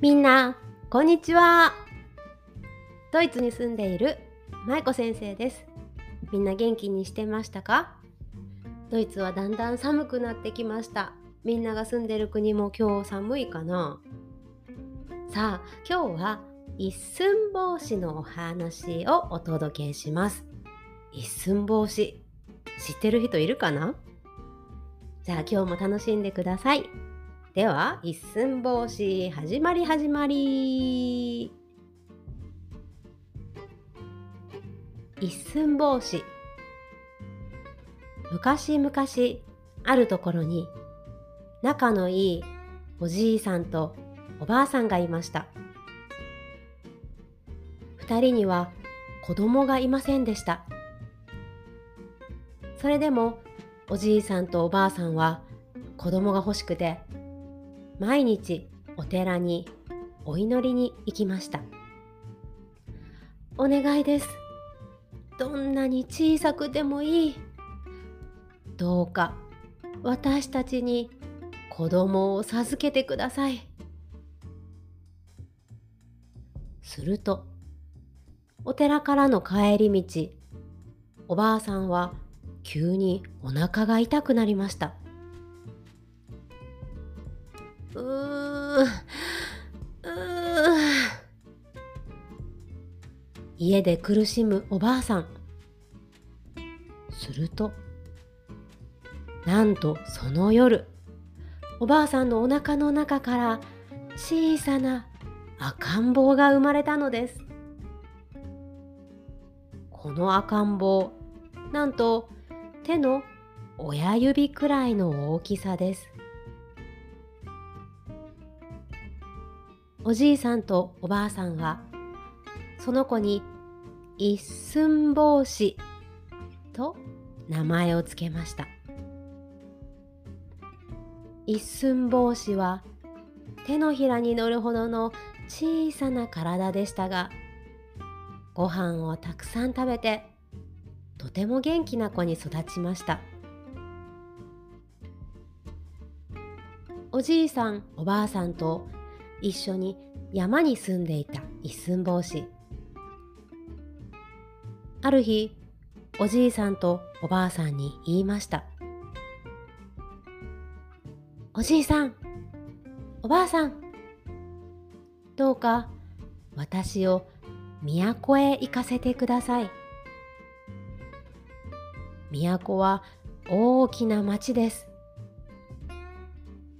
みんな、こんにちは。ドイツに住んでいる舞子先生です。みんな元気にしてましたか？ドイツはだんだん寒くなってきました。みんなが住んでる国も今日寒いかな？さあ、今日は一寸法師のお話をお届けします。一寸法師、知ってる人いるかな？じゃあ今日も楽しんでください。では一寸法師始まり始まり。一寸法師。昔々あるところに仲のいいおじいさんとおばあさんがいました。二人には子供がいませんでした。それでもおじいさんとおばあさんは子供が欲しくて毎日お寺にお祈りに行きました。お願いです。どんなに小さくてもいい。どうか私たちに子供を授けてください。するとお寺からの帰り道おばあさんは急にお腹が痛くなりました。うーう家で苦しむおばあさん。するとなんとその夜おばあさんのお腹の中から小さな赤ん坊が生まれたのです。この赤ん坊なんと手の親指くらいの大きさです。おじいさんとおばあさんはその子に一寸法師と名前をつけました。一寸法師は手のひらに乗るほどの小さな体でしたがご飯をたくさん食べてとても元気な子に育ちました。おじいさんおばあさんと一緒に山に住んでいた一寸法師。ある日おじいさんとおばあさんに言いました。おじいさんおばあさんどうか私を都へ行かせてください。都は大きな町です。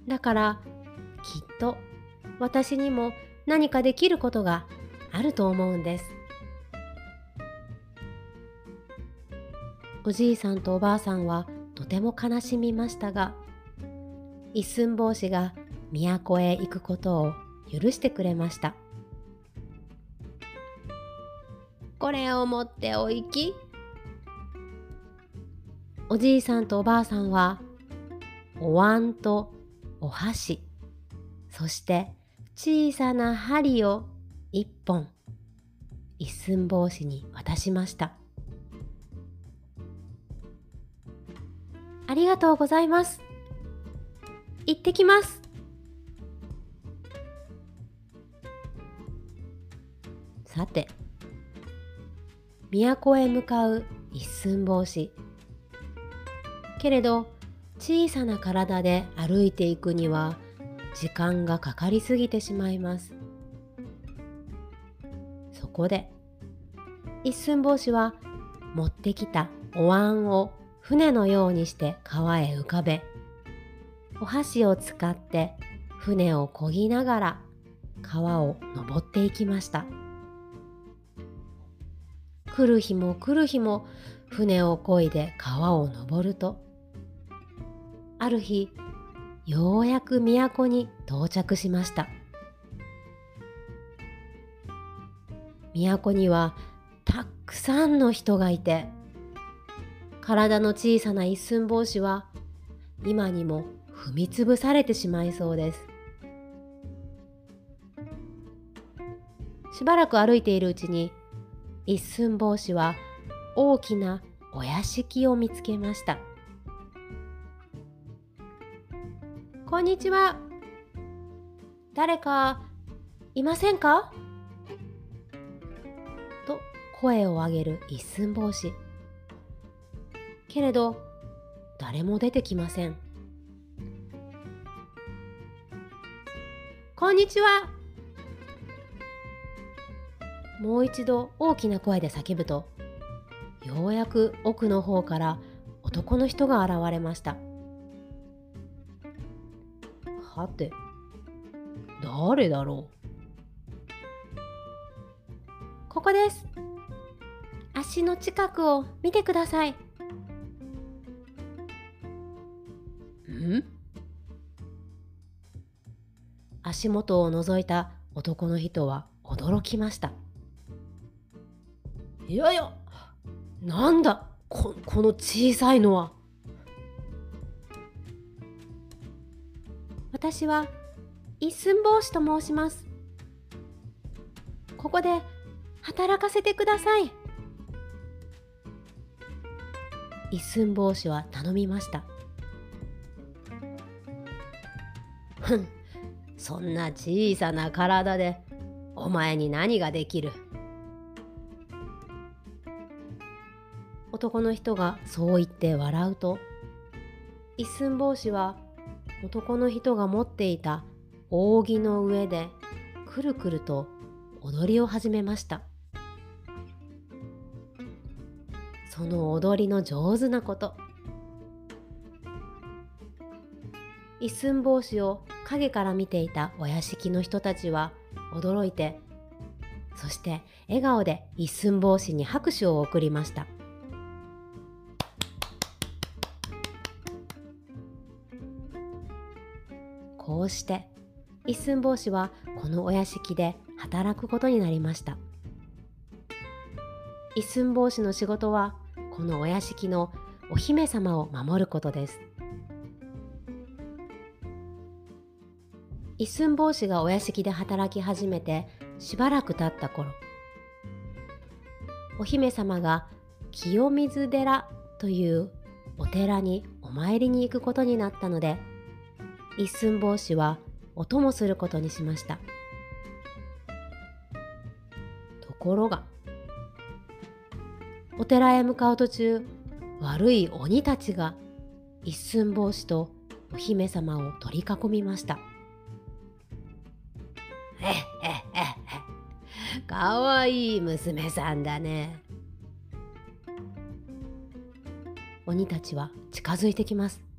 だからきっと私にも何かできることがあると思うんです。おじいさんとおばあさんはとても悲しみましたが一寸法師が都へ行くことを許してくれました。これを持ってお行き。おじいさんとおばあさんはお椀とお箸そして小さな針を一本一寸法師に渡しました。ありがとうございます。行ってきます。さて都へ向かう一寸法師。けれど小さな体で歩いていくには時間がかかりすぎてしまいます。そこで一寸法師は持ってきたお椀を船のようにして川へ浮かべお箸を使って船を漕ぎながら川を登っていきました。来る日も来る日も船を漕いで川を登るとある日ようやく都に到着しました。都にはたくさんの人がいて体の小さな一寸法師は今にも踏みつぶされてしまいそうです。しばらく歩いているうちに一寸法師は大きなお屋敷を見つけました。こんにちは。誰かいませんか？と声を上げる一寸法師。けれど誰も出てきません。こんにちは。もう一度大きな声で叫ぶとようやく奥の方から男の人が現れました。はて。誰だろう。ここです。足の近くを見てください。ん？足元を覗いた男の人は驚きました。いやいやなんだ？ここの小さいのは。私は一寸法師と申します。ここで働かせてください。一寸法師は頼みました。ふんそんな小さな体でお前に何ができる？男の人がそう言って笑うと一寸法師は男の人が持っていた扇の上でくるくると踊りを始めました。その踊りの上手なこと。一寸法師を影から見ていたお屋敷の人たちは驚いてそして笑顔で一寸法師に拍手を送りました。こうして一寸法師はこのお屋敷で働くことになりました。一寸法師の仕事はこのお屋敷のお姫様を守ることです。一寸法師がお屋敷で働き始めてしばらく経った頃お姫様が清水寺というお寺にお参りに行くことになったので一寸法師はお供することにしました。ところがお寺へ向かう途中悪い鬼たちが一寸法師とお姫様を取り囲みました。えええ。かわいい娘さんだね。鬼たちは近づいてきます。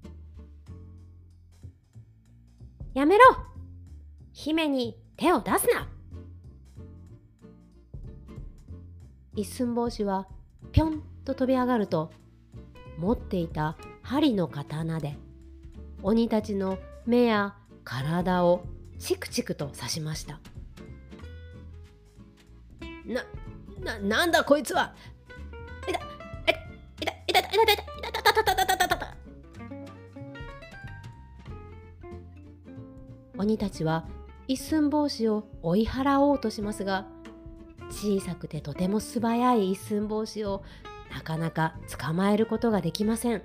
やめろ。姫に手を出すな。一寸法師はぴょんと飛び上がると持っていた針の刀で鬼たちの目や体をチクチクと刺しました。な、な、なんだこいつは。鬼たちは一寸法師を追い払おうとしますが小さくてとても素早い一寸法師をなかなか捕まえることができません。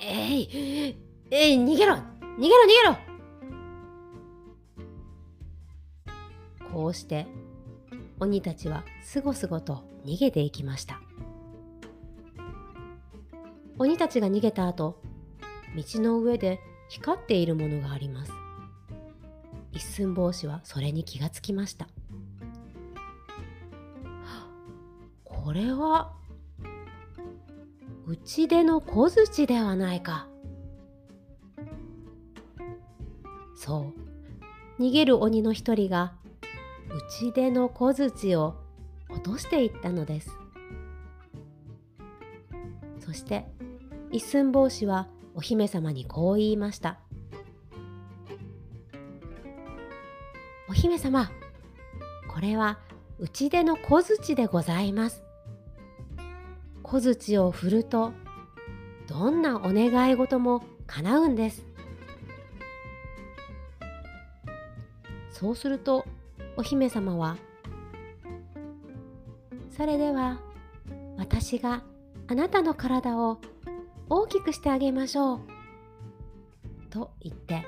ええいえい逃げろ逃げろ逃げろ！こうして鬼たちはすごすごと逃げていきました。鬼たちが逃げた後道の上で光っているものがあります。一寸法師はそれに気がつきました。これは内出の小槌ではないか。そう。逃げる鬼の一人が内出の小槌を落としていったのです。そして一寸法師はお姫様にこう言いました。お姫様これは内出の小槌でございます。小槌を振るとどんなお願い事も叶うんです。そうするとお姫様は「それでは私があなたの体を大きくしてあげましょう」と言って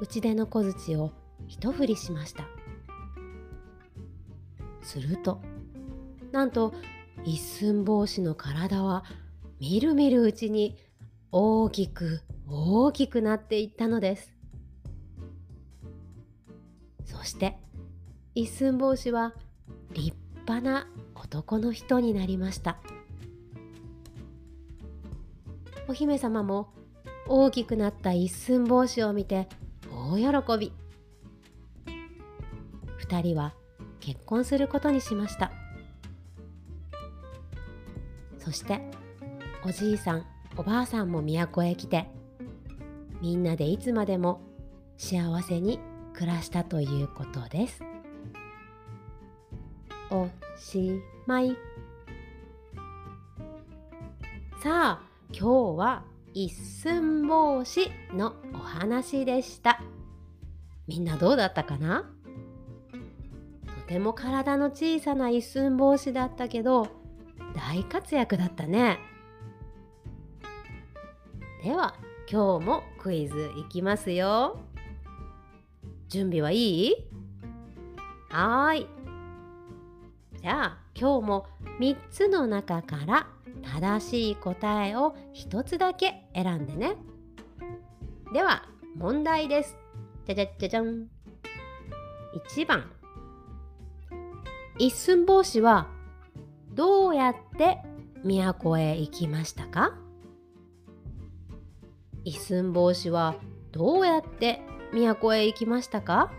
内出の小槌を一振りしました。するとなんと一寸法師の体はみるみるうちに大きく大きくなっていったのです。そして一寸法師は立派な男の人になりました。お姫様も大きくなった一寸法師を見て大喜び。2人は結婚することにしました。そしておじいさんおばあさんも都へ来てみんなでいつまでも幸せに暮らしたということです。おしまい。さあ今日は一寸法師のお話でした。みんなどうだったかな？とても体の小さな一寸法師だったけど大活躍だったね。では今日もクイズいきますよ。準備はいい？はーい。じゃあ今日も3つの中から正しい答えを1つだけ選んでね。では問題です。じゃじゃじゃじゃん。1番。一寸法師はどうやって都へ行きましたか？一寸法師はどうやって都へ行きましたか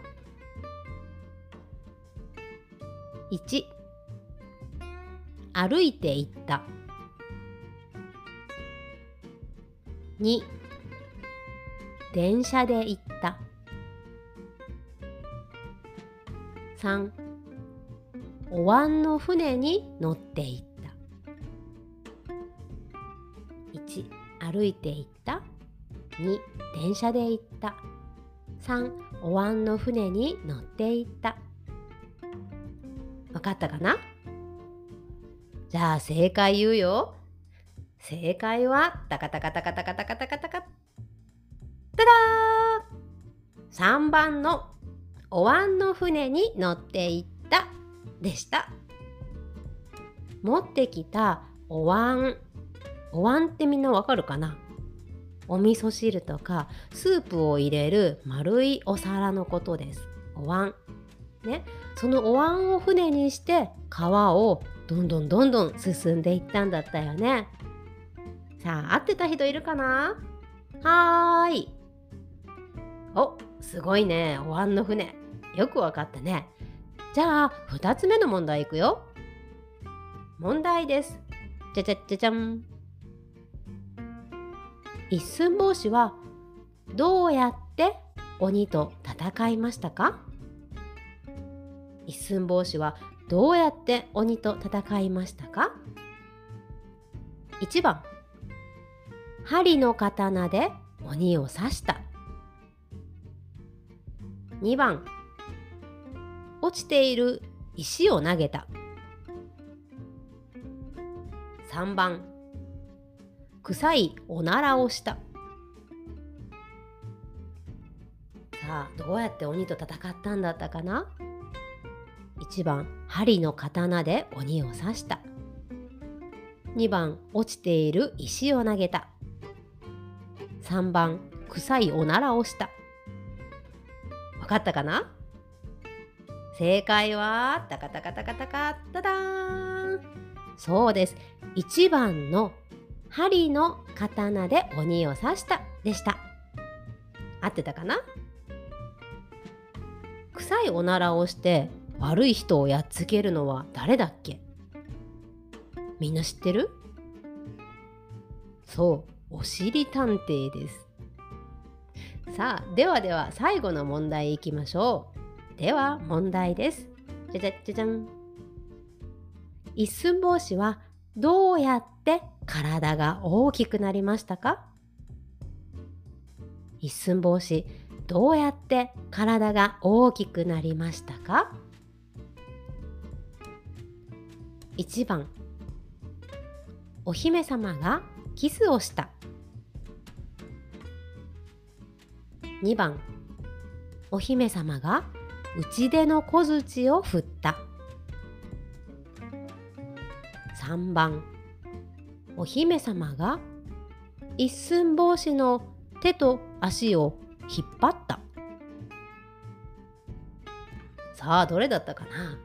？1歩いて行った。2電車で行った。3お椀の船に乗って行った。1歩いて行った。2電車で行った。3お椀の船に乗って行った。わかったかな？じゃあ正解言うよ。正解はタカタカタカタカタカタカタ。カタダー3番のお椀の船に乗って行った。でした。持ってきたお椀。お椀ってみんなわかるかな？お味噌汁とかスープを入れる丸いお皿のことです。お椀。ね。そのお椀を船にして川をどんどんどんどん進んでいったんだったよね。さあ合ってた人いるかな？はーい。おすごいね。お椀の船。よくわかったね。じゃあ2つ目の問題いくよ。問題です。じゃじゃじゃじゃん一寸法師はどうやって鬼と戦いましたか？一寸法師はどうやって鬼と戦いましたか？1番。針の刀で鬼を刺した。2番落ちている石を投げた。3番臭いおならをした。さあどうやって鬼と戦ったんだったかな？1番針の刀で鬼を刺した。2番落ちている石を投げた。3番臭いおならをした。わかったかな？正解はタカタカタカタカタダーン。そうです。1番の針の刀で鬼を刺した。でした。合ってたかな？臭いおならをして悪い人をやっつけるのは誰だっけ？みんな知ってる？そう。おしり探偵です。さあではでは最後の問題いきましょう。では問題です。じゃじゃじゃじゃん。一寸法師はどうやって体が大きくなりましたか？一寸法師どうやって体が大きくなりましたか？1番。お姫様がキスをした。2番。お姫様が打ち出の小槌を振った。3番。お姫様が一寸法師の手と足を引っ張った。さあどれだったかな？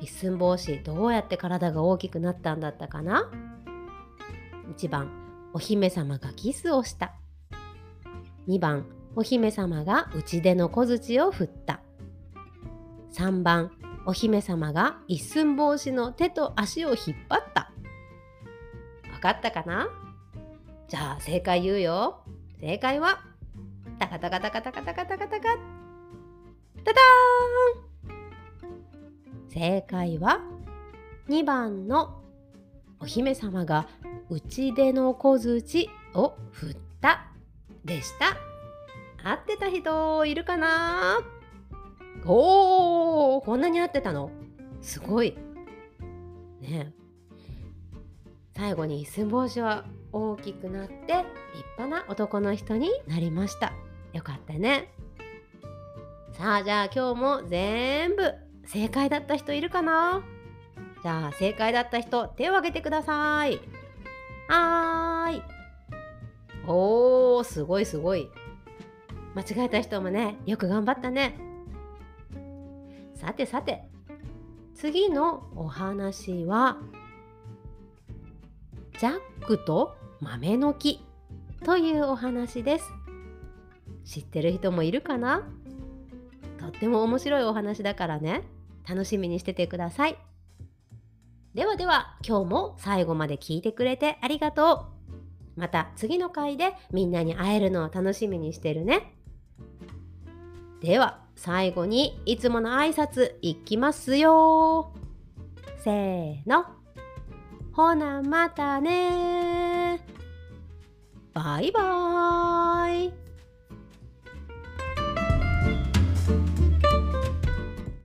一寸法師どうやって体が大きくなったんだったかな？1番。お姫様がキスをした。2番お姫様が打ち出の小槌を振った。3番お姫様が一寸法師の手と足を引っ張った。わかったかな？じゃあ正解言うよ。正解はタカタカタカタカタカタカタカタダダーン！正解は2番のお姫様が打ち出の小槌を振った。でした。合ってた人いるかな？おーこんなに合ってたの？すごい。ね。最後に一寸法師は大きくなって立派な男の人になりました。よかったね。さあじゃあ今日も全部正解だった人いるかな？じゃあ正解だった人手を挙げてください。はーい。おーすごいすごい。間違えた人もねよく頑張ったね。さてさて次のお話はジャックと豆の木というお話です。知ってる人もいるかな？とっても面白いお話だからね。楽しみにしててください。ではでは今日も最後まで聞いてくれてありがとう。また次の回でみんなに会えるのを楽しみにしてるね。では最後にいつもの挨拶いきますよ。せーの。ほなまたねバイバーイ。